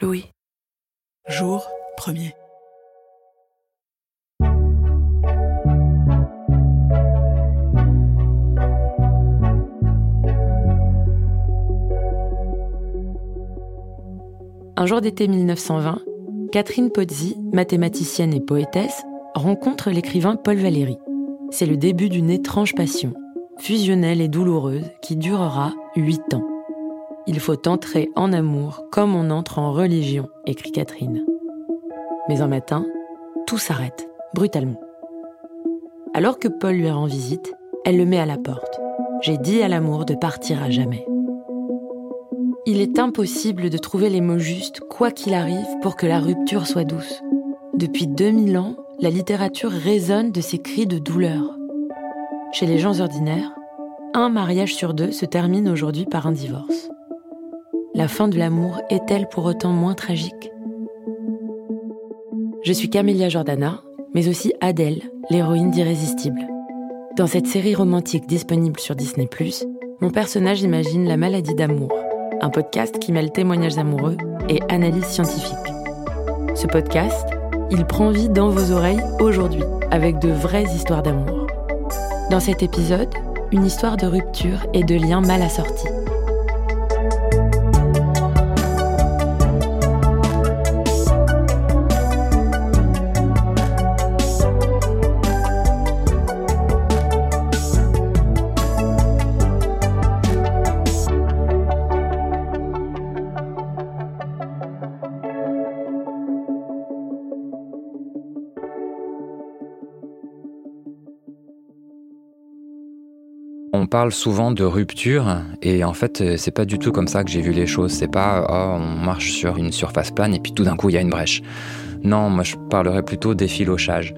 Louis. Jour premier. Un jour d'été 1920, Catherine Pozzi, mathématicienne et poétesse, rencontre l'écrivain Paul Valéry. C'est le début d'une étrange passion, fusionnelle et douloureuse, qui durera huit ans. Il faut entrer en amour comme on entre en religion, écrit Catherine. Mais un matin, tout s'arrête, brutalement. Alors que Paul lui rend visite, elle le met à la porte. J'ai dit à l'amour de partir à jamais. Il est impossible de trouver les mots justes, quoi qu'il arrive, pour que la rupture soit douce. Depuis 2000 ans, la littérature résonne de ces cris de douleur. Chez les gens ordinaires, un mariage sur deux se termine aujourd'hui par un divorce. La fin de l'amour est-elle pour autant moins tragique? Je suis Camélia Jordana, mais aussi Adèle, l'héroïne d'Irrésistible. Dans cette série romantique disponible sur Disney ⁇ mon personnage imagine la maladie d'amour un podcast qui mêle témoignages amoureux et analyse scientifique. Ce podcast, il prend vie dans vos oreilles aujourd'hui, avec de vraies histoires d'amour. Dans cet épisode, une histoire de rupture et de liens mal assortis. Parle souvent de rupture et en fait euh, c'est pas du tout comme ça que j'ai vu les choses. C'est pas oh, on marche sur une surface plane et puis tout d'un coup il y a une brèche. Non, moi je parlerais plutôt d'effilochage.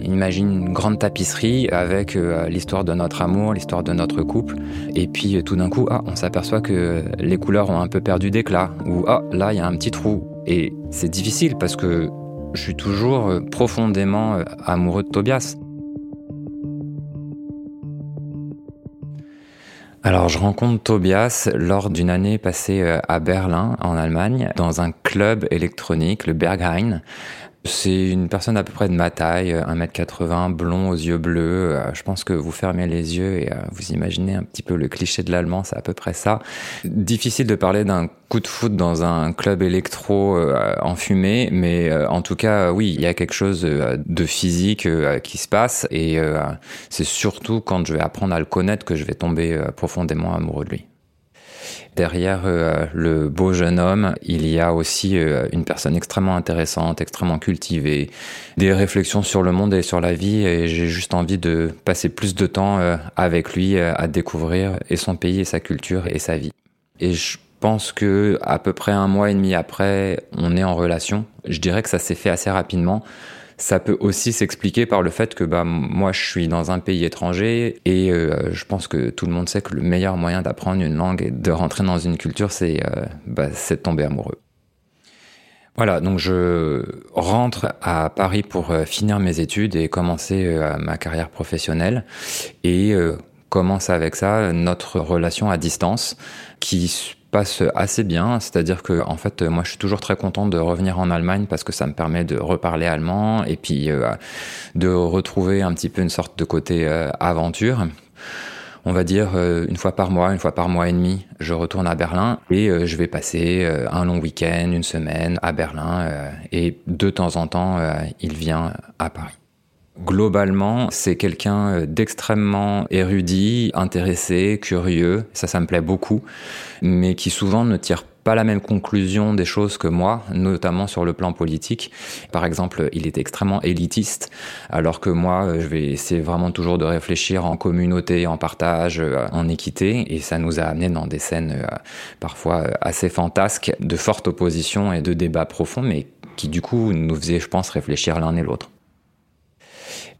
Imagine une grande tapisserie avec euh, l'histoire de notre amour, l'histoire de notre couple, et puis euh, tout d'un coup, ah, on s'aperçoit que les couleurs ont un peu perdu d'éclat, ou ah, là il y a un petit trou. Et c'est difficile parce que je suis toujours profondément amoureux de Tobias. Alors, je rencontre Tobias lors d'une année passée euh, à Berlin, en Allemagne, dans un club électronique, le Berghain. C'est une personne à peu près de ma taille, 1m80, blond aux yeux bleus. Euh, je pense que vous fermez les yeux et euh, vous imaginez un petit peu le cliché de l'allemand, c'est à peu près ça. Difficile de parler d'un coup de foot dans un club électro euh, enfumé, mais en tout cas, oui, il y a quelque chose de physique qui se passe et c'est surtout quand je vais apprendre à le connaître que je vais tomber profondément amoureux de lui. Derrière euh, le beau jeune homme, il y a aussi euh, une personne extrêmement intéressante, extrêmement cultivée, des réflexions sur le monde et sur la vie, et j'ai juste envie de passer plus de temps euh, avec lui à découvrir et son pays et sa culture et sa vie. Et je pense que à peu près un mois et demi après, on est en relation. Je dirais que ça s'est fait assez rapidement. Ça peut aussi s'expliquer par le fait que bah, moi, je suis dans un pays étranger et euh, je pense que tout le monde sait que le meilleur moyen d'apprendre une langue et de rentrer dans une culture, c'est euh, bah, de tomber amoureux. Voilà, donc je rentre à Paris pour euh, finir mes études et commencer ma carrière professionnelle et commence avec ça notre relation à distance qui passe assez bien, c'est-à-dire que en fait moi je suis toujours très content de revenir en Allemagne parce que ça me permet de reparler allemand et puis euh, de retrouver un petit peu une sorte de côté euh, aventure. on va dire une fois par mois, une fois par mois et demi, je retourne à Berlin et je vais passer un long week-end, une semaine à Berlin et de temps en temps, il vient à Paris. Globalement, c'est quelqu'un d'extrêmement érudit, intéressé, curieux, ça ça me plaît beaucoup, mais qui souvent ne tire pas la même conclusion des choses que moi, notamment sur le plan politique. Par exemple, il est extrêmement élitiste, alors que moi, je vais essayer vraiment toujours de réfléchir en communauté, en partage, euh, en équité, et ça nous a amené dans des scènes euh, parfois euh, assez fantasques, de forte opposition et de débats profonds, mais qui du coup nous faisaient, je pense, réfléchir l'un et l'autre.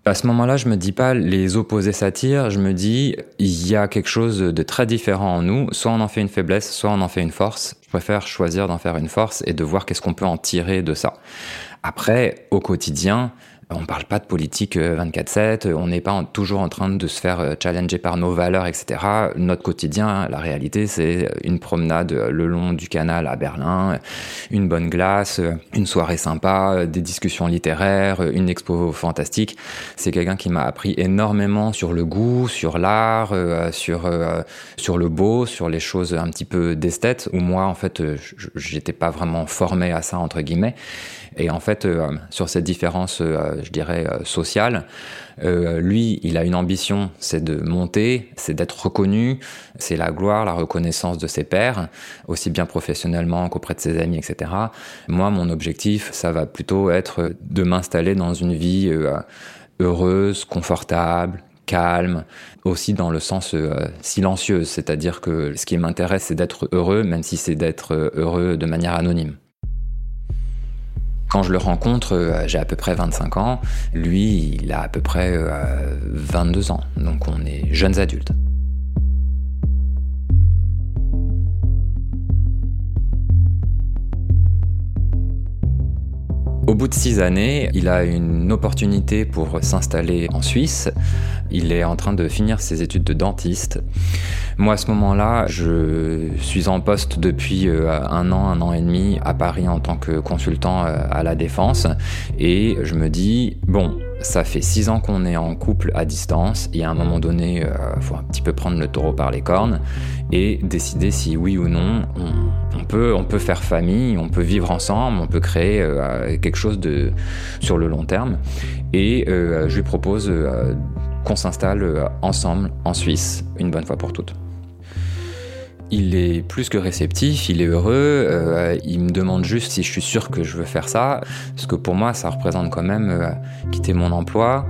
À ce moment-là, je me dis pas les opposés s'attirent, je me dis il y a quelque chose de très différent en nous, soit on en fait une faiblesse, soit on en fait une force. Je préfère choisir d'en faire une force et de voir qu'est-ce qu'on peut en tirer de ça. Après, au quotidien, on parle pas de politique 24/7, euh, on n'est pas toujours en train de se faire euh, challenger par nos valeurs, etc. Notre quotidien, la réalité, c'est une promenade le long du canal à Berlin, une bonne glace, une soirée sympa, des discussions littéraires, une expo fantastique. C'est quelqu'un qui m'a appris énormément sur le goût, sur l'art, euh, sur sur le beau, sur les choses un petit peu d'esthète. Où moi, en fait, j'étais pas vraiment formé à ça entre guillemets. Et en fait, euh, sur cette différence, euh, je dirais, euh, sociale, lui, il a une ambition, c'est de monter, c'est d'être reconnu, c'est la gloire, la reconnaissance de ses pairs, aussi bien professionnellement qu'auprès de ses amis, etc. Moi, mon objectif, ça va plutôt être de m'installer dans une vie heureuse, confortable, calme, aussi dans le sens silencieux, c'est-à-dire que ce qui m'intéresse, c'est d'être heureux, même si c'est d'être heureux de manière anonyme. Quand je le rencontre, euh, j'ai à peu près 25 ans. Lui, il a à peu près 22 euh, ans. Donc on est jeunes adultes. Au bout de six années, il a une opportunité pour s'installer en Suisse. Il est en train de finir ses études de dentiste. Moi, à ce moment-là, je suis en poste depuis euh, un an, un an et demi à Paris en tant que consultant euh, à la défense. Et je me dis, bon, ça fait six ans qu'on est en couple à distance. Et à un moment donné, il euh, faut un petit peu prendre le taureau par les cornes et décider si oui ou non on, peut, on peut faire famille, on peut vivre ensemble, on peut créer euh, quelque chose de, sur le long terme. Et euh, je lui propose qu'on s'installe ensemble en Suisse une bonne fois pour toutes. Il est plus que réceptif, il est heureux, il me demande juste si je suis sûr que je veux faire ça, parce que pour moi ça représente quand même quitter mon emploi,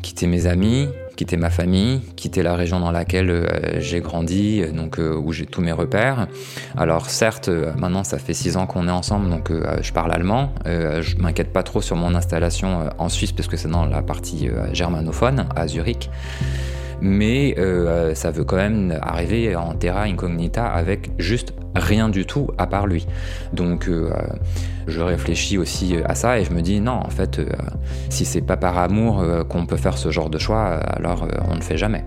quitter mes amis, quitter ma famille, quitter la région dans laquelle euh, j'ai grandi, euh, donc euh, où j'ai tous mes repères. Alors certes, maintenant ça fait six ans qu'on est ensemble, donc je parle allemand. je m'inquiète pas trop sur mon installation en Suisse parce que c'est dans la partie germanophone à Zurich mais euh, ça veut quand même arriver en terra incognita avec juste rien du tout à part lui. Donc euh, je réfléchis aussi à ça et je me dis non, en fait, euh, si c'est pas par amour qu'on peut faire ce genre de choix, alors on ne fait jamais.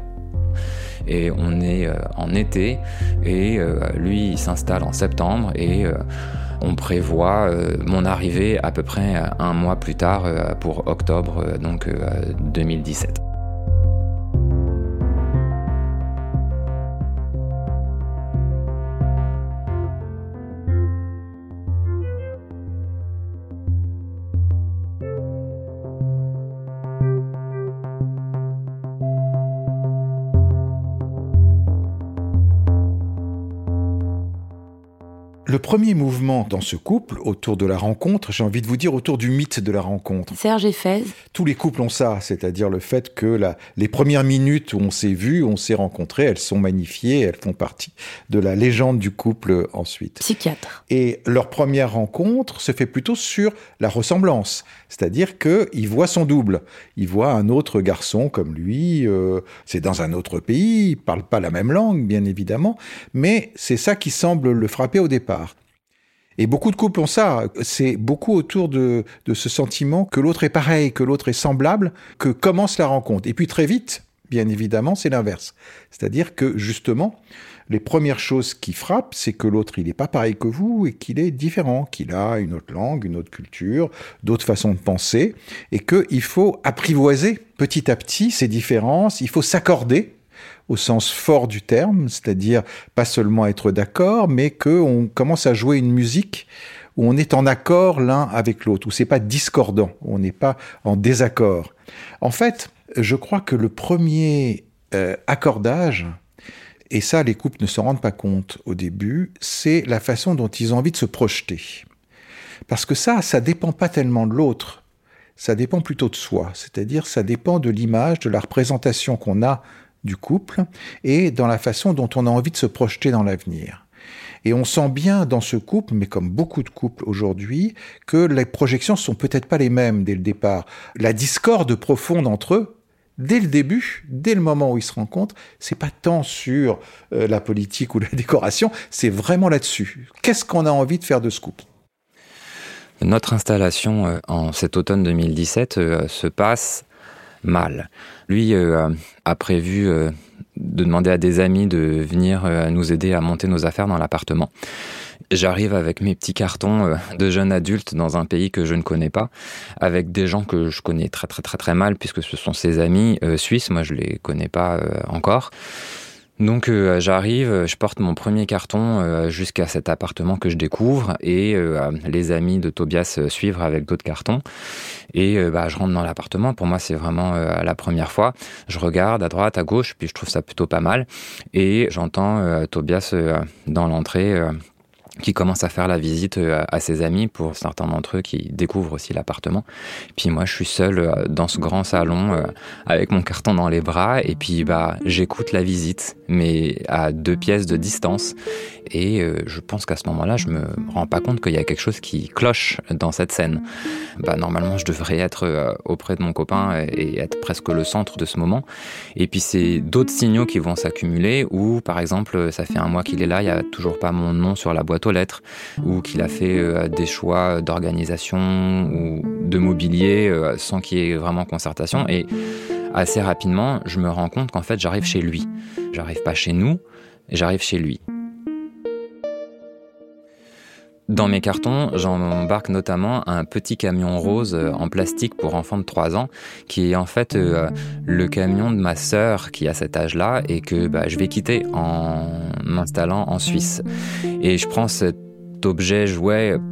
Et on est en été et lui il s'installe en septembre et on prévoit mon arrivée à peu près un mois plus tard pour octobre donc 2017. Premier mouvement dans ce couple, autour de la rencontre, j'ai envie de vous dire autour du mythe de la rencontre. Serge et Fez. Tous les couples ont ça, c'est-à-dire le fait que la, les premières minutes où on s'est vu, on s'est rencontré, elles sont magnifiées, elles font partie de la légende du couple ensuite. Psychiatre. Et leur première rencontre se fait plutôt sur la ressemblance, c'est-à-dire qu'il voit son double, il voit un autre garçon comme lui, euh, c'est dans un autre pays, il parle pas la même langue, bien évidemment, mais c'est ça qui semble le frapper au départ. Et beaucoup de couples ont ça. C'est beaucoup autour de, ce sentiment que l'autre est pareil, que l'autre est semblable, que commence la rencontre. Et puis très vite, bien évidemment, c'est l'inverse. C'est-à-dire que justement, les premières choses qui frappent, c'est que l'autre, il n'est pas pareil que vous et qu'il est différent, qu'il a une autre langue, une autre culture, d'autres façons de penser, et qu'il faut apprivoiser petit à petit ces différences, il faut s'accorder au sens fort du terme, c'est-à-dire pas seulement être d'accord, mais qu'on commence à jouer une musique où on est en accord l'un avec l'autre, où c'est pas discordant, où on n'est pas en désaccord. En fait, je crois que le premier euh, accordage, et ça les couples ne se rendent pas compte au début, c'est la façon dont ils ont envie de se projeter. Parce que ça, ça dépend pas tellement de l'autre, ça dépend plutôt de soi, c'est-à-dire ça dépend de l'image, de la représentation qu'on a du couple et dans la façon dont on a envie de se projeter dans l'avenir. Et on sent bien dans ce couple, mais comme beaucoup de couples aujourd'hui, que les projections sont peut-être pas les mêmes dès le départ. La discorde profonde entre eux, dès le début, dès le moment où ils se rencontrent, c'est pas tant sur euh, la politique ou la décoration, c'est vraiment là-dessus. Qu'est-ce qu'on a envie de faire de ce couple? Notre installation euh, en cet automne 2017 euh, se passe mal. Lui a prévu de demander à des amis de venir euh, nous aider à monter nos affaires dans l'appartement. J'arrive avec mes petits cartons euh, de jeunes adultes dans un pays que je ne connais pas, avec des gens que je connais très très très très mal puisque ce sont ses amis euh, suisses, moi je les connais pas encore. Donc euh, j'arrive, je porte mon premier carton euh, jusqu'à cet appartement que je découvre et euh, les amis de Tobias suivent avec d'autres cartons et bah, je rentre dans l'appartement. Pour moi c'est vraiment la première fois. Je regarde à droite, à gauche, puis je trouve ça plutôt pas mal et j'entends Tobias dans l'entrée qui commence à faire la visite euh, à ses amis pour certains d'entre eux qui découvrent aussi l'appartement. Puis moi, je suis seul euh, dans ce grand salon euh, avec mon carton dans les bras et puis bah j'écoute la visite, mais à deux pièces de distance. Et je pense qu'à ce moment-là, je me rends pas compte qu'il y a quelque chose qui cloche dans cette scène. Bah normalement, je devrais être auprès de mon copain et être presque le centre de ce moment. Et puis c'est d'autres signaux qui vont s'accumuler où, par exemple, ça fait un mois qu'il est là, il y a toujours pas mon nom sur la boîte lettres, ou qu'il a fait euh, des choix d'organisation ou de mobilier euh, sans qu'il y ait vraiment concertation. Et assez rapidement, je me rends compte qu'en fait, j'arrive chez lui. J'arrive pas chez nous, j'arrive chez lui. Dans mes cartons, j'embarque notamment un petit camion rose euh, en plastique pour enfants de 3 ans, qui est en fait le camion de ma sœur qui a cet âge-là et que bah, je vais quitter en m'installant en Suisse. Et je prends objet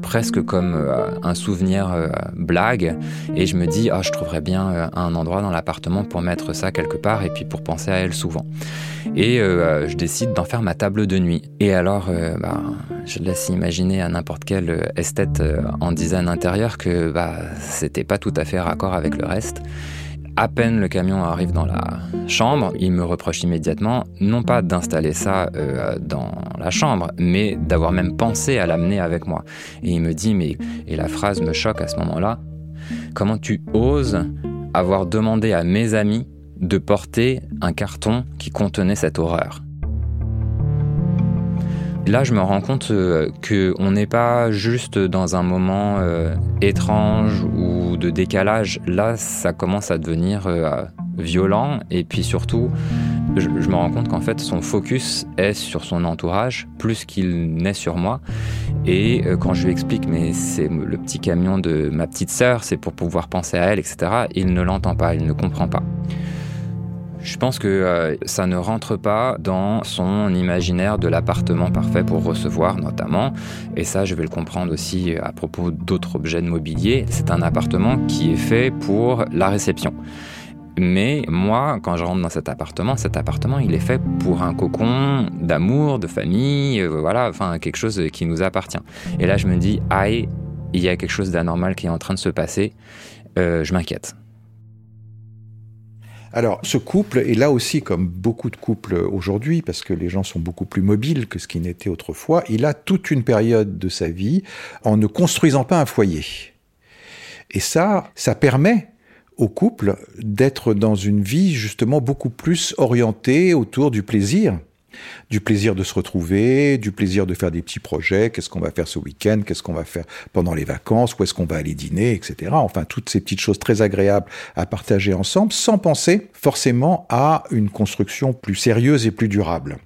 presque comme euh, un souvenir euh, blague. Et je me dis ah je trouverais bien euh, un endroit dans l'appartement pour mettre ça quelque part et puis pour penser à elle souvent. Et je décide d'en faire ma table de nuit. Et alors bah, je laisse imaginer à n'importe quel esthète en design intérieur que bah, c'était pas tout à fait raccord avec le reste à peine le camion arrive dans la chambre, il me reproche immédiatement, non pas d'installer ça euh, dans la chambre, mais d'avoir même pensé à l'amener avec moi. Et il me dit, mais, et la phrase me choque à ce moment-là, comment tu oses avoir demandé à mes amis de porter un carton qui contenait cette horreur? Là, je me rends compte euh, qu'on n'est pas juste dans un moment euh, étrange ou de décalage. Là, ça commence à devenir euh, violent. Et puis surtout, je, me rends compte qu'en fait, son focus est sur son entourage plus qu'il n'est sur moi. Et quand je lui explique, mais c'est le petit camion de ma petite sœur, c'est pour pouvoir penser à elle, etc., il ne l'entend pas, il ne comprend pas. Je pense que euh, ça ne rentre pas dans son imaginaire de l'appartement parfait pour recevoir notamment. Et ça, je vais le comprendre aussi à propos d'autres objets de mobilier. C'est un appartement qui est fait pour la réception. Mais moi, quand je rentre dans cet appartement, cet appartement, il est fait pour un cocon d'amour, de famille, euh, voilà, enfin quelque chose qui nous appartient. Et là, je me dis, aïe, il y a quelque chose d'anormal qui est en train de se passer. Euh, je m'inquiète. Alors, ce couple est là aussi comme beaucoup de couples aujourd'hui, parce que les gens sont beaucoup plus mobiles que ce qui n'était autrefois. Il a toute une période de sa vie en ne construisant pas un foyer. Et ça, ça permet au couple d'être dans une vie justement beaucoup plus orientée autour du plaisir du plaisir de se retrouver, du plaisir de faire des petits projets, qu'est-ce qu'on va faire ce week-end, qu'est-ce qu'on va faire pendant les vacances, où est-ce qu'on va aller dîner, etc. Enfin, toutes ces petites choses très agréables à partager ensemble, sans penser forcément à une construction plus sérieuse et plus durable.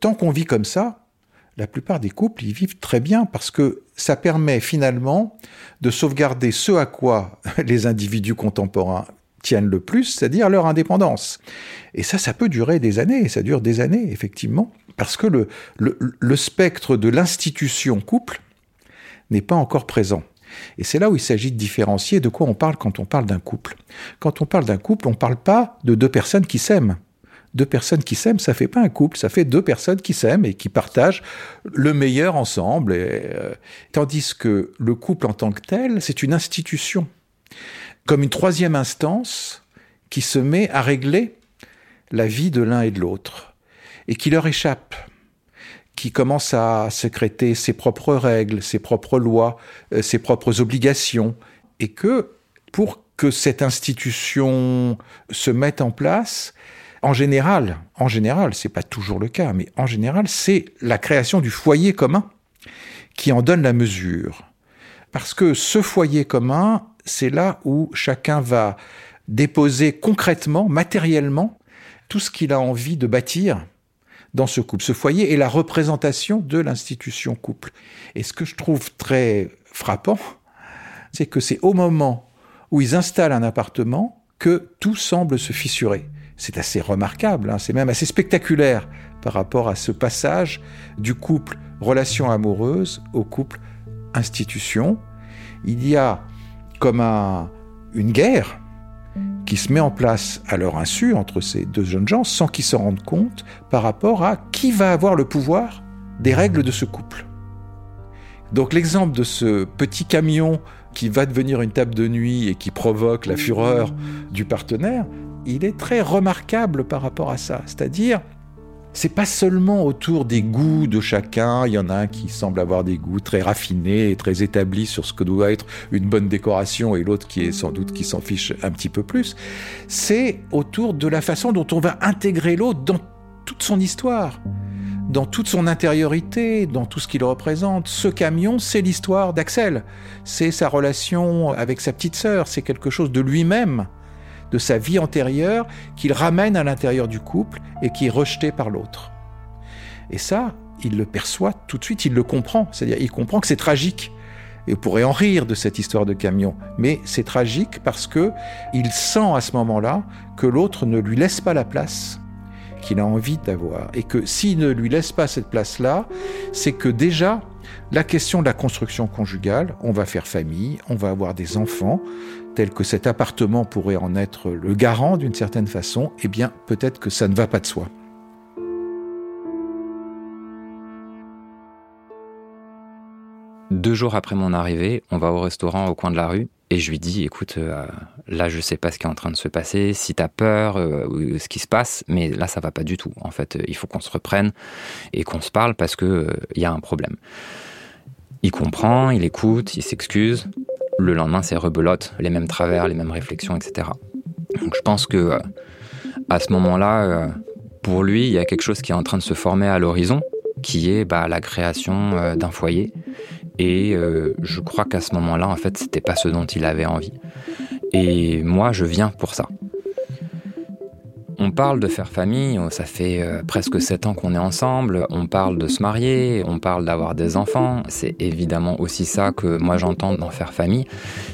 Tant qu'on vit comme ça, la plupart des couples y vivent très bien parce que ça permet finalement de sauvegarder ce à quoi les individus contemporains tiennent le plus, c'est-à-dire leur indépendance. Et ça, ça peut durer des années, ça dure des années, effectivement, parce que le, le, spectre de l'institution couple n'est pas encore présent. Et c'est là où il s'agit de différencier de quoi on parle quand on parle d'un couple. Quand on parle d'un couple, on ne parle pas de deux personnes qui s'aiment. Deux personnes qui s'aiment, ça fait pas un couple, ça fait deux personnes qui s'aiment et qui partagent le meilleur ensemble. Euh, tandis que le couple en tant que tel, c'est une institution, comme une troisième instance qui se met à régler la vie de l'un et de l'autre et qui leur échappe qui commence à sécréter ses propres règles, ses propres lois, euh, ses propres obligations, et que pour que cette institution se mette en place, en général, en général, c'est pas toujours le cas, mais en général, c'est la création du foyer commun qui en donne la mesure. Parce que ce foyer commun, c'est là où chacun va déposer concrètement, matériellement, tout ce qu'il a envie de bâtir dans ce couple. Ce foyer est la représentation de l'institution couple. Et ce que je trouve très frappant, c'est que c'est au moment où ils installent un appartement que tout semble se fissurer c'est assez remarquable, hein. c'est même assez spectaculaire par rapport à ce passage du couple relation amoureuse au couple institution. Il y a comme une guerre qui se met en place à leur insu entre ces deux jeunes gens sans qu'ils s'en rendent compte par rapport à qui va avoir le pouvoir des règles de ce couple. Donc l'exemple de ce petit camion qui va devenir une table de nuit et qui provoque la fureur du partenaire, il est très remarquable par rapport à ça. C'est-à-dire, c'est pas seulement autour des goûts de chacun, il y en a un qui semble avoir des goûts très raffinés et très établis sur ce que doit être une bonne décoration et l'autre qui est sans doute qui s'en fiche un petit peu plus. C'est autour de la façon dont on va intégrer l'autre dans toute son histoire, dans toute son intériorité, dans tout ce qu'il représente. Ce camion, c'est l'histoire d'Axel, c'est sa relation avec sa petite sœur, c'est quelque chose de lui-même de sa vie antérieure qu'il ramène à l'intérieur du couple et qui est rejeté par l'autre. Et ça, il le perçoit tout de suite, il le comprend. C'est-à-dire, il comprend que c'est tragique. Et on pourrait en rire de cette histoire de camion. Mais c'est tragique parce que il sent à ce moment-là que l'autre ne lui laisse pas la place qu'il a envie d'avoir. Et que s'il ne lui laisse pas cette place-là, c'est que déjà, la question de la construction conjugale, on va faire famille, on va avoir des enfants, tel que cet appartement pourrait en être le garant d'une certaine façon, eh bien peut-être que ça ne va pas de soi. Deux jours après mon arrivée, on va au restaurant au coin de la rue et je lui dis écoute, euh, là je sais pas ce qui est en train de se passer, si tu as peur, euh, ou ce qui se passe, mais là ça va pas du tout. En fait, il faut qu'on se reprenne et qu'on se parle parce que euh, il y a un problème. Il comprend, il écoute, il s'excuse. Le lendemain, c'est rebelote, les mêmes travers, les mêmes réflexions, etc. Donc je pense que euh, à ce moment-là, euh, pour lui, il y a quelque chose qui est en train de se former à l'horizon, qui est bah, la création euh, d'un foyer. Et je crois qu'à ce moment-là, en fait, c'était pas ce dont il avait envie. Et moi, je viens pour ça. On parle de faire famille, ça fait euh, presque sept ans qu'on est ensemble, on parle de se marier, on parle d'avoir des enfants, c'est évidemment aussi ça que moi j'entends dans faire famille,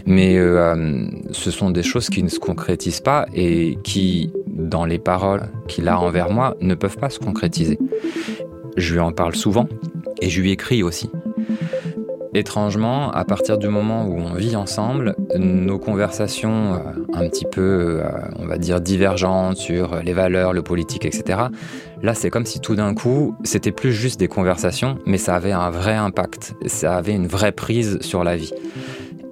mais euh, ce sont des choses qui ne se concrétisent pas et qui, dans les paroles qu'il a envers moi, ne peuvent pas se concrétiser. Je lui en parle souvent et je lui écris aussi. Étrangement, à partir du moment où on vit ensemble, nos conversations euh, un petit peu, euh, on va dire, divergentes sur les valeurs, le politique, etc., là c'est comme si tout d'un coup, c'était plus juste des conversations, mais ça avait un vrai impact, ça avait une vraie prise sur la vie.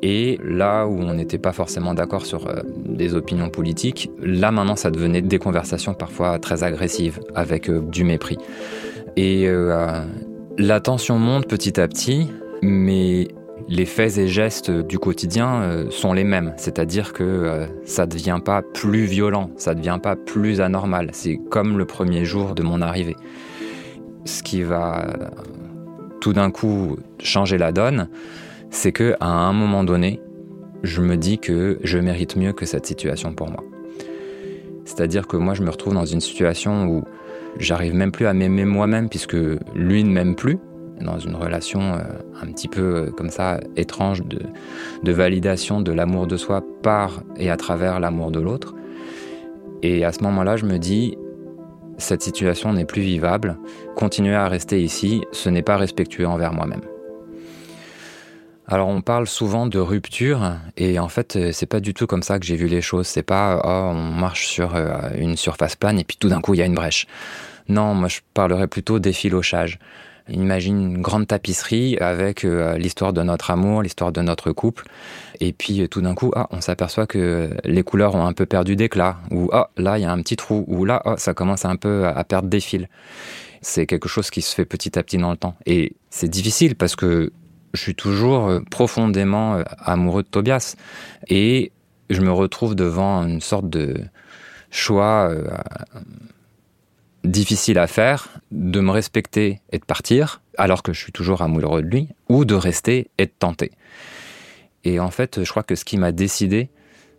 Et là où on n'était pas forcément d'accord sur euh, des opinions politiques, là maintenant ça devenait des conversations parfois très agressives, avec du mépris. Et la tension monte petit à petit, mais les faits et gestes du quotidien euh, sont les mêmes, c'est-à-dire que euh, ça ne devient pas plus violent, ça ne devient pas plus anormal, c'est comme le premier jour de mon arrivée. Ce qui va euh, tout d'un coup changer la donne, c'est que à un moment donné, je me dis que je mérite mieux que cette situation pour moi. C'est-à-dire que moi je me retrouve dans une situation où j'arrive même plus à m'aimer moi-même puisque lui ne m'aime plus dans une relation un petit peu comme ça étrange de, de validation de l'amour de soi par et à travers l'amour de l'autre. Et à ce moment-là, je me dis, cette situation n'est plus vivable, continuer à rester ici, ce n'est pas respectueux envers moi-même. Alors on parle souvent de rupture et en fait c'est pas du tout comme ça que j'ai vu les choses. C'est pas oh, on marche sur euh, une surface plane et puis tout d'un coup il y a une brèche. Non, moi je parlerais plutôt d'effilochage. Imagine une grande tapisserie avec euh, l'histoire de notre amour, l'histoire de notre couple. Et puis euh, tout d'un coup, ah, on s'aperçoit que les couleurs ont un peu perdu d'éclat. Ou ah, là, il y a un petit trou. Ou là, ah, ça commence un peu à perdre des fils. C'est quelque chose qui se fait petit à petit dans le temps. Et c'est difficile parce que je suis toujours euh, profondément amoureux de Tobias. Et je me retrouve devant une sorte de choix difficile à faire de me respecter et de partir, alors que je suis toujours amoureux de lui, ou de rester et de tenter. Et en fait, je crois que ce qui m'a décidé,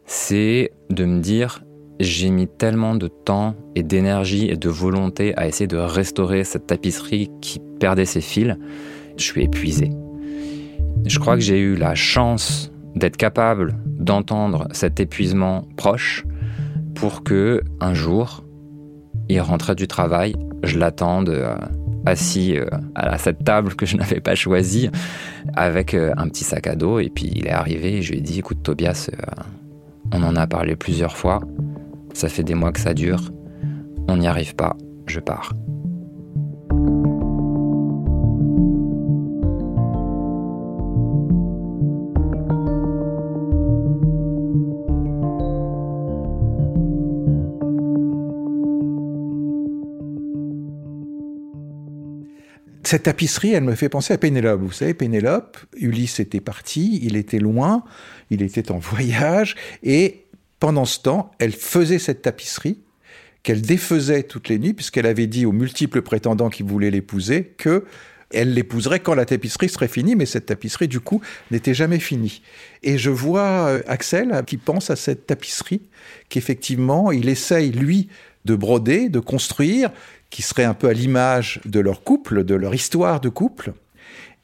c'est de me dire, j'ai mis tellement de temps et d'énergie et de volonté à essayer de restaurer cette tapisserie qui perdait ses fils, je suis épuisé. Je crois que j'ai eu la chance d'être capable d'entendre cet épuisement proche pour que un jour il rentrait du travail, je l'attende euh, assis euh, à cette table que je n'avais pas choisie avec euh, un petit sac à dos. Et puis il est arrivé et je lui ai dit Écoute, Tobias, on en a parlé plusieurs fois. Ça fait des mois que ça dure. On n'y arrive pas. Je pars. Cette tapisserie, elle me fait penser à Pénélope. Vous savez, Pénélope, Ulysse était parti, il était loin, il était en voyage, et pendant ce temps, elle faisait cette tapisserie qu'elle défaisait toutes les nuits, puisqu'elle avait dit aux multiples prétendants qui voulaient l'épouser que elle l'épouserait quand la tapisserie serait finie, mais cette tapisserie, du coup, n'était jamais finie. Et je vois euh, Axel qui pense à cette tapisserie, qu'effectivement, il essaye, lui, de broder, de construire, qui serait un peu à l'image de leur couple, de leur histoire de couple.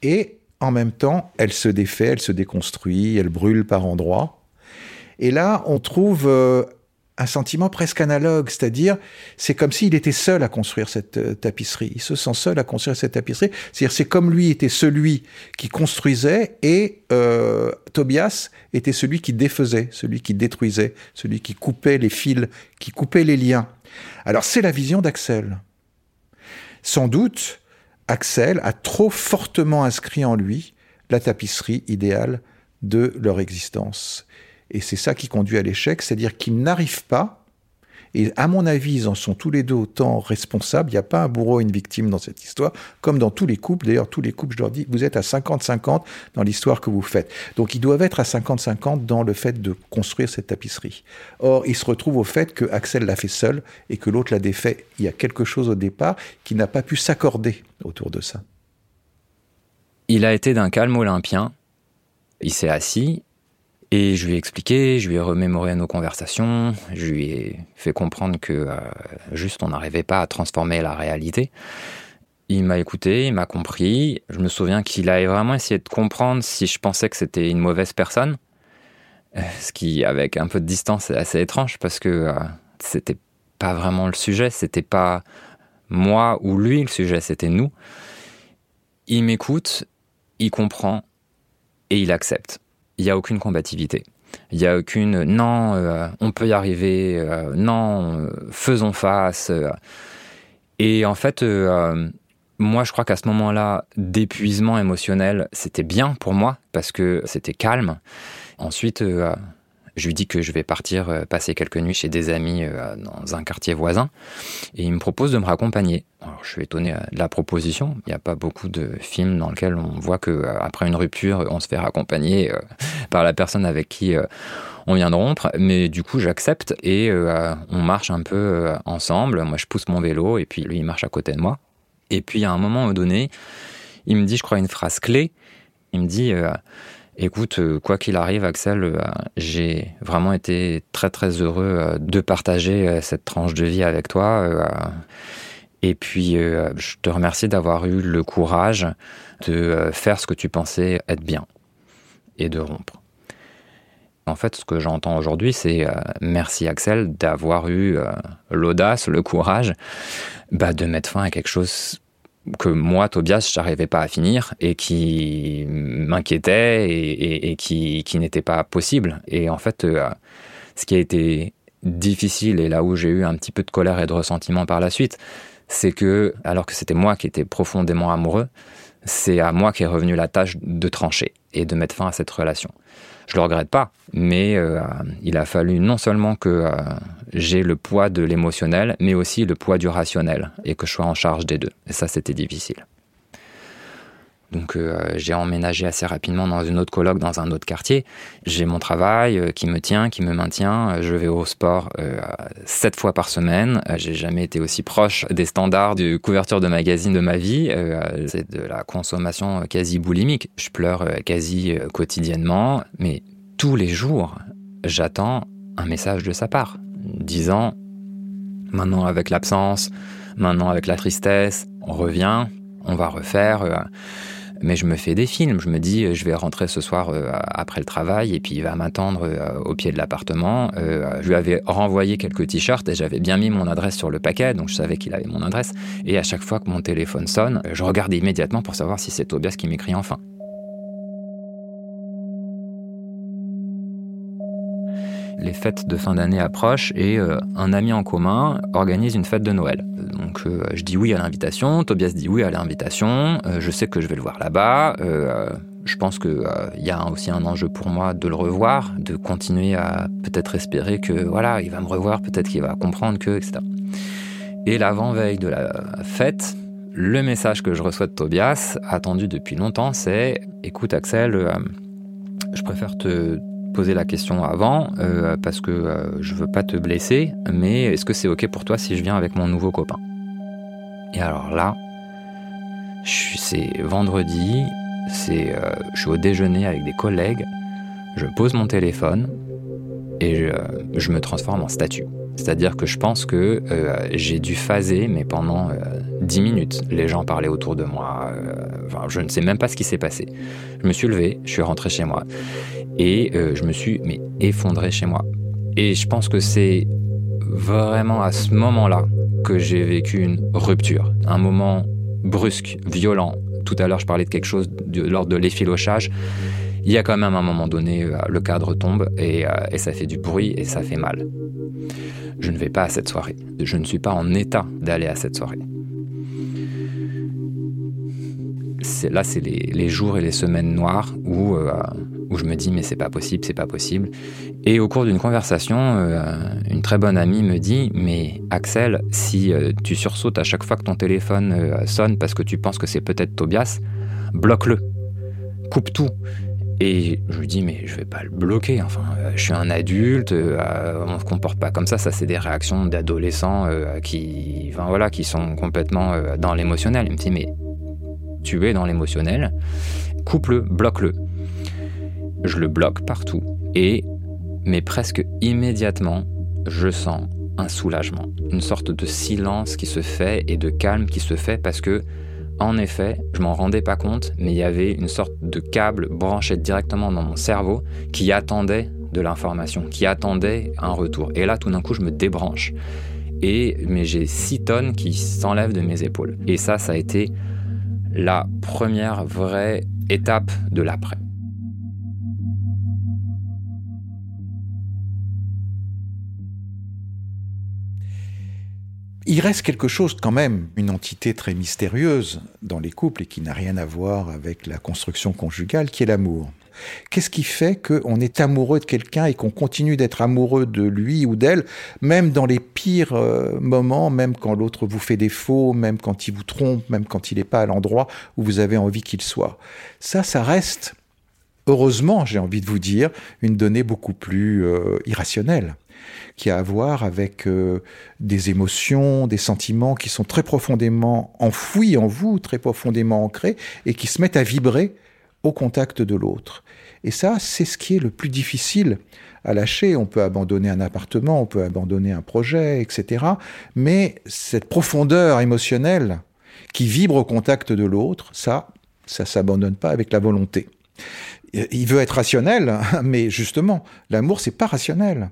Et en même temps, elle se défait, elle se déconstruit, elle brûle par endroits. Et là, on trouve euh, un sentiment presque analogue, c'est-à-dire c'est comme s'il était seul à construire cette euh, tapisserie. Il se sent seul à construire cette tapisserie. C'est-à-dire c'est comme lui était celui qui construisait et euh, Tobias était celui qui défaisait, celui qui détruisait, celui qui coupait les fils, qui coupait les liens. Alors c'est la vision d'Axel. Sans doute, Axel a trop fortement inscrit en lui la tapisserie idéale de leur existence. Et c'est ça qui conduit à l'échec, c'est-à-dire qu'ils n'arrivent pas, et à mon avis, ils en sont tous les deux autant responsables, il n'y a pas un bourreau et une victime dans cette histoire, comme dans tous les couples, d'ailleurs tous les couples, je leur dis, vous êtes à 50-50 dans l'histoire que vous faites. Donc ils doivent être à 50-50 dans le fait de construire cette tapisserie. Or, ils se retrouvent au fait que Axel l'a fait seul et que l'autre l'a défait. Il y a quelque chose au départ qui n'a pas pu s'accorder autour de ça. Il a été d'un calme olympien. Il s'est assis et je lui ai expliqué, je lui ai remémoré nos conversations, je lui ai fait comprendre que euh, juste on n'arrivait pas à transformer la réalité. Il m'a écouté, il m'a compris. Je me souviens qu'il avait vraiment essayé de comprendre si je pensais que c'était une mauvaise personne. Euh, ce qui, avec un peu de distance, est assez étrange parce que euh, c'était pas vraiment le sujet, c'était pas moi ou lui le sujet, c'était nous. Il m'écoute, il comprend et il accepte il n'y a aucune combativité. Il n'y a aucune non, euh, on peut y arriver, euh, non, faisons face. Euh. Et en fait, moi, je crois qu'à ce moment-là, d'épuisement émotionnel, c'était bien pour moi parce que c'était calme. Ensuite, je lui dis que je vais partir euh, passer quelques nuits chez des amis euh, dans un quartier voisin. Et il me propose de me raccompagner. Alors, je suis étonné euh, de la proposition. Il n'y a pas beaucoup de films dans lesquels on voit que après une rupture, on se fait raccompagner par la personne avec qui on vient de rompre. Mais du coup, j'accepte et on marche un peu ensemble. Moi, je pousse mon vélo et puis lui, il marche à côté de moi. Et puis, à un moment donné, il me dit, je crois, une phrase clé. Il me dit Écoute, euh, quoi qu'il arrive, Axel, euh, j'ai vraiment été très très heureux euh, de partager cette tranche de vie avec toi. Et puis, je te remercie d'avoir eu le courage de faire ce que tu pensais être bien et de rompre. En fait, ce que j'entends aujourd'hui, c'est merci Axel d'avoir eu l'audace, le courage bah, de mettre fin à quelque chose que moi, Tobias, j'arrivais pas à finir et qui m'inquiétait et, qui, n'était pas possible. Et en fait, ce qui a été difficile et là où j'ai eu un petit peu de colère et de ressentiment par la suite, c'est que, alors que c'était moi qui étais profondément amoureux, c'est à moi qu'est revenue la tâche de trancher et de mettre fin à cette relation. Je le regrette pas, mais euh, il a fallu non seulement que euh, j'ai le poids de l'émotionnel, mais aussi le poids du rationnel et que je sois en charge des deux. Et ça, c'était difficile. Donc euh, j'ai emménagé assez rapidement dans une autre coloc, dans un autre quartier. J'ai mon travail euh, qui me tient, qui me maintient. Je vais au sport euh, sept fois par semaine. j'ai jamais été aussi proche des standards de couverture de magazine de ma vie. c'est de la consommation quasi boulimique. Je pleure quasi quotidiennement, mais tous les jours, j'attends un message de sa part, disant maintenant avec l'absence, maintenant avec la tristesse, on revient, on va refaire. Mais je me fais des films. Je me dis, euh, je vais rentrer ce soir euh, après le travail et puis il va m'attendre euh, au pied de l'appartement. je lui avais renvoyé quelques t-shirts et j'avais bien mis mon adresse sur le paquet, donc je savais qu'il avait mon adresse. Et à chaque fois que mon téléphone sonne, je regarde immédiatement pour savoir si c'est Tobias qui m'écrit enfin. Les fêtes de fin d'année approchent et un ami en commun organise une fête de Noël. Donc euh, je dis oui à l'invitation, Tobias dit oui à l'invitation, euh, je sais que je vais le voir là-bas, euh, je pense qu'il y a aussi un enjeu pour moi de le revoir, de continuer à peut-être espérer que voilà, il va me revoir, peut-être qu'il va comprendre que, etc. Et l'avant-veille de la fête, le message que je reçois de Tobias, attendu depuis longtemps, c'est Écoute Axel, je préfère te poser la question avant parce que je veux pas te blesser, mais est-ce que c'est ok pour toi si je viens avec mon nouveau copain? Et alors là, c'est vendredi, c'est, euh, je suis au déjeuner avec des collègues, je pose mon téléphone et je, me transforme en statue. C'est-à-dire que je pense que euh, j'ai dû phaser, mais pendant euh, dix 10 minutes. Les gens parlaient autour de moi. je ne sais même pas ce qui s'est passé. Je me suis levé, je suis rentré chez moi. Et je me suis mais, effondré chez moi. Et je pense que c'est vraiment à ce moment-là que j'ai vécu une rupture, un moment brusque, violent. Tout à l'heure, je parlais de quelque chose de, l'ordre de l'effilochage. Il y a quand même un moment donné, euh, le cadre tombe et, euh, et ça fait du bruit et ça fait mal. Je ne vais pas à cette soirée. Je ne suis pas en état d'aller à cette soirée. là, c'est les, jours et les semaines noires où, euh, où je me dis mais c'est pas possible, c'est pas possible. Et au cours d'une conversation, euh, une très bonne amie me dit Mais Axel, si euh, tu sursautes à chaque fois que ton téléphone euh, sonne parce que tu penses que c'est peut-être Tobias, bloque-le. Coupe tout. Et je lui dis Mais je vais pas le bloquer. Enfin, je suis un adulte, on se comporte pas comme ça. Ça, c'est des réactions d'adolescents qui, voilà, qui sont complètement dans l'émotionnel. Il me dit Mais tu es dans l'émotionnel, coupe-le, bloque-le. Je le bloque partout. Et mais presque immédiatement, je sens un soulagement, une sorte de silence qui se fait et de calme qui se fait parce que, en effet, je m'en rendais pas compte, mais il y avait une sorte de câble branché directement dans mon cerveau qui attendait de l'information, qui attendait un retour. Et là, tout d'un coup, je me débranche. Et mais j'ai 6 tonnes qui s'enlèvent de mes épaules. Et ça, ça a été la première vraie étape de l'après. Il reste quelque chose quand même, une entité très mystérieuse dans les couples et qui n'a rien à voir avec la construction conjugale, qui est l'amour. Qu'est-ce qui fait qu'on est amoureux de quelqu'un et qu'on continue d'être amoureux de lui ou d'elle, même dans les pires euh, moments, même quand l'autre vous fait défaut, même quand il vous trompe, même quand il n'est pas à l'endroit où vous avez envie qu'il soit? Ça, ça reste, heureusement, j'ai envie de vous dire, une donnée beaucoup plus euh, irrationnelle qui a à voir avec euh, des émotions, des sentiments qui sont très profondément enfouis en vous, très profondément ancrés, et qui se mettent à vibrer au contact de l'autre. Et ça, c'est ce qui est le plus difficile à lâcher. On peut abandonner un appartement, on peut abandonner un projet, etc. Mais cette profondeur émotionnelle qui vibre au contact de l'autre, ça, ça s'abandonne pas avec la volonté. Il veut être rationnel, mais justement, l'amour, c'est pas rationnel.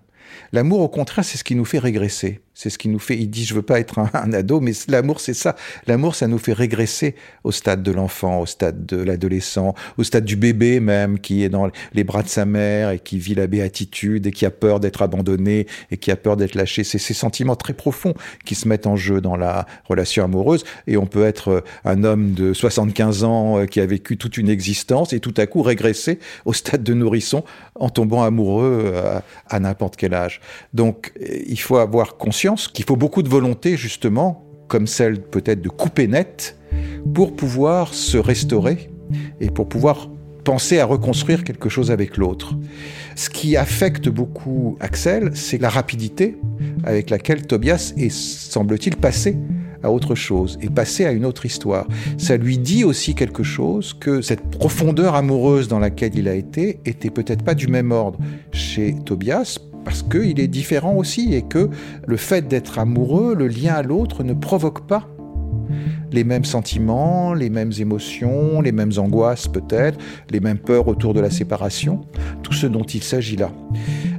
L'amour, au contraire, c'est ce qui nous fait régresser. C'est ce qui nous fait. Il dit, je veux pas être un, ado, mais l'amour, c'est ça. L'amour, ça nous fait régresser au stade de l'enfant, au stade de l'adolescent, au stade du bébé même, qui est dans les bras de sa mère et qui vit la béatitude et qui a peur d'être abandonné et qui a peur d'être lâché. C'est ces sentiments très profonds qui se mettent en jeu dans la relation amoureuse. Et on peut être euh, un homme de 75 ans euh, qui a vécu toute une existence et tout à coup régresser au stade de nourrisson en tombant amoureux euh, à, à n'importe quel âge. Donc, il faut avoir conscience qu'il faut beaucoup de volonté, justement, comme celle peut-être de couper net, pour pouvoir se restaurer et pour pouvoir penser à reconstruire quelque chose avec l'autre. Ce qui affecte beaucoup Axel, c'est la rapidité avec laquelle Tobias est, semble-t-il, passé à autre chose et passé à une autre histoire. Ça lui dit aussi quelque chose que cette profondeur amoureuse dans laquelle il a été était peut-être pas du même ordre chez Tobias parce qu'il est différent aussi et que le fait d'être amoureux, le lien à l'autre ne provoque pas les mêmes sentiments, les mêmes émotions, les mêmes angoisses peut-être, les mêmes peurs autour de la séparation, tout ce dont il s'agit là.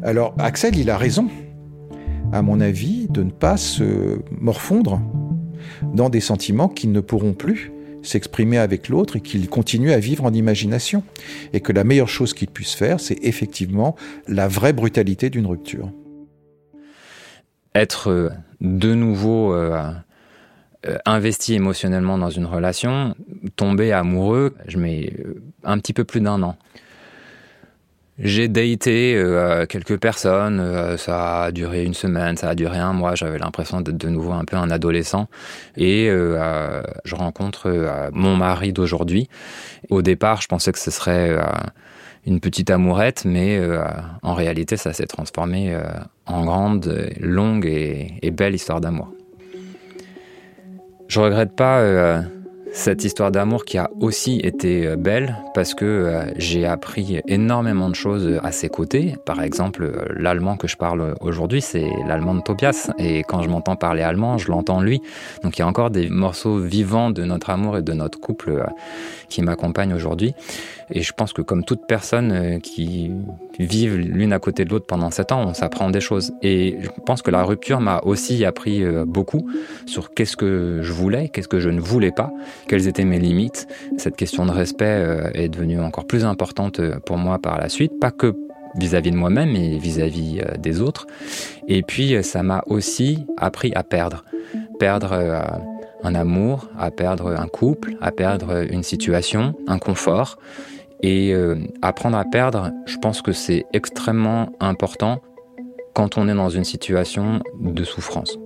Alors Axel, il a raison, à mon avis, de ne pas se morfondre dans des sentiments qui ne pourront plus s'exprimer avec l'autre et qu'il continue à vivre en imagination. Et que la meilleure chose qu'il puisse faire, c'est effectivement la vraie brutalité d'une rupture. Être euh, de nouveau euh, euh, investi émotionnellement dans une relation, tomber amoureux, je mets un petit peu plus d'un an. J'ai daté euh, quelques personnes, euh, ça a duré une semaine, ça a duré un mois, j'avais l'impression d'être de nouveau un peu un adolescent. Et euh, je rencontre mon mari d'aujourd'hui. Au départ, je pensais que ce serait une petite amourette, mais en réalité, ça s'est transformé en grande, longue et, et belle histoire d'amour. Je regrette pas cette histoire d'amour qui a aussi été euh, belle parce que euh, j'ai appris énormément de choses à ses côtés. Par exemple, euh, l'allemand que je parle aujourd'hui, c'est l'allemand de Tobias. Et quand je m'entends parler allemand, je l'entends lui. Donc il y a encore des morceaux vivants de notre amour et de notre couple qui m'accompagnent aujourd'hui. Et je pense que comme toute personne euh, qui vivent l'une à côté de l'autre pendant sept ans, on s'apprend des choses. Et je pense que la rupture m'a aussi appris euh, beaucoup sur qu'est-ce que je voulais, qu'est-ce que je ne voulais pas, quelles étaient mes limites. Cette question de respect euh, est devenue encore plus importante pour moi par la suite, pas que vis-à-vis de moi-même mais vis-à-vis des autres. Et puis ça m'a aussi appris à perdre. Perdre un amour, à perdre un couple, à perdre une situation, un confort. Et euh, apprendre à perdre, je pense que c'est extrêmement important quand on est dans une situation de souffrance.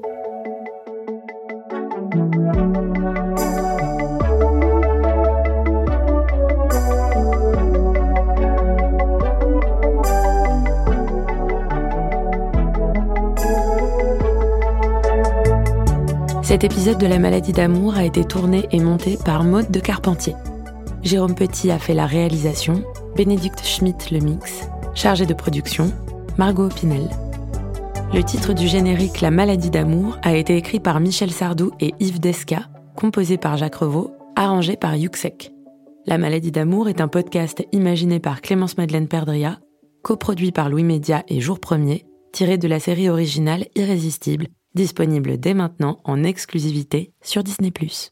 Cet épisode de la maladie d'amour a été tourné et monté par Maude de Carpentier. Jérôme Petit a fait la réalisation, Bénédicte Schmitt le mix, chargé de production, Margot Pinel. Le titre du générique La maladie d'amour a été écrit par Michel Sardou et Yves Desca, composé par Jacques Revaux, arrangé par Yuxek. La maladie d'amour est un podcast imaginé par Clémence Madeleine Perdria, coproduit par Louis Média et Jour Premier, tiré de la série originale Irrésistible disponible dès maintenant en exclusivité sur Disney +.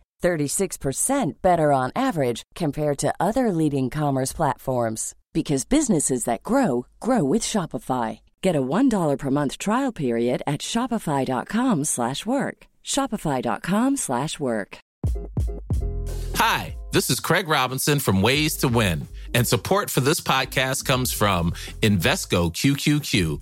36% better on average compared to other leading commerce platforms because businesses that grow grow with Shopify. Get a $1 per month trial period at shopify.com/work. shopify.com/work. Hi, this is Craig Robinson from Ways to Win And support for this podcast comes from Invesco QQQ,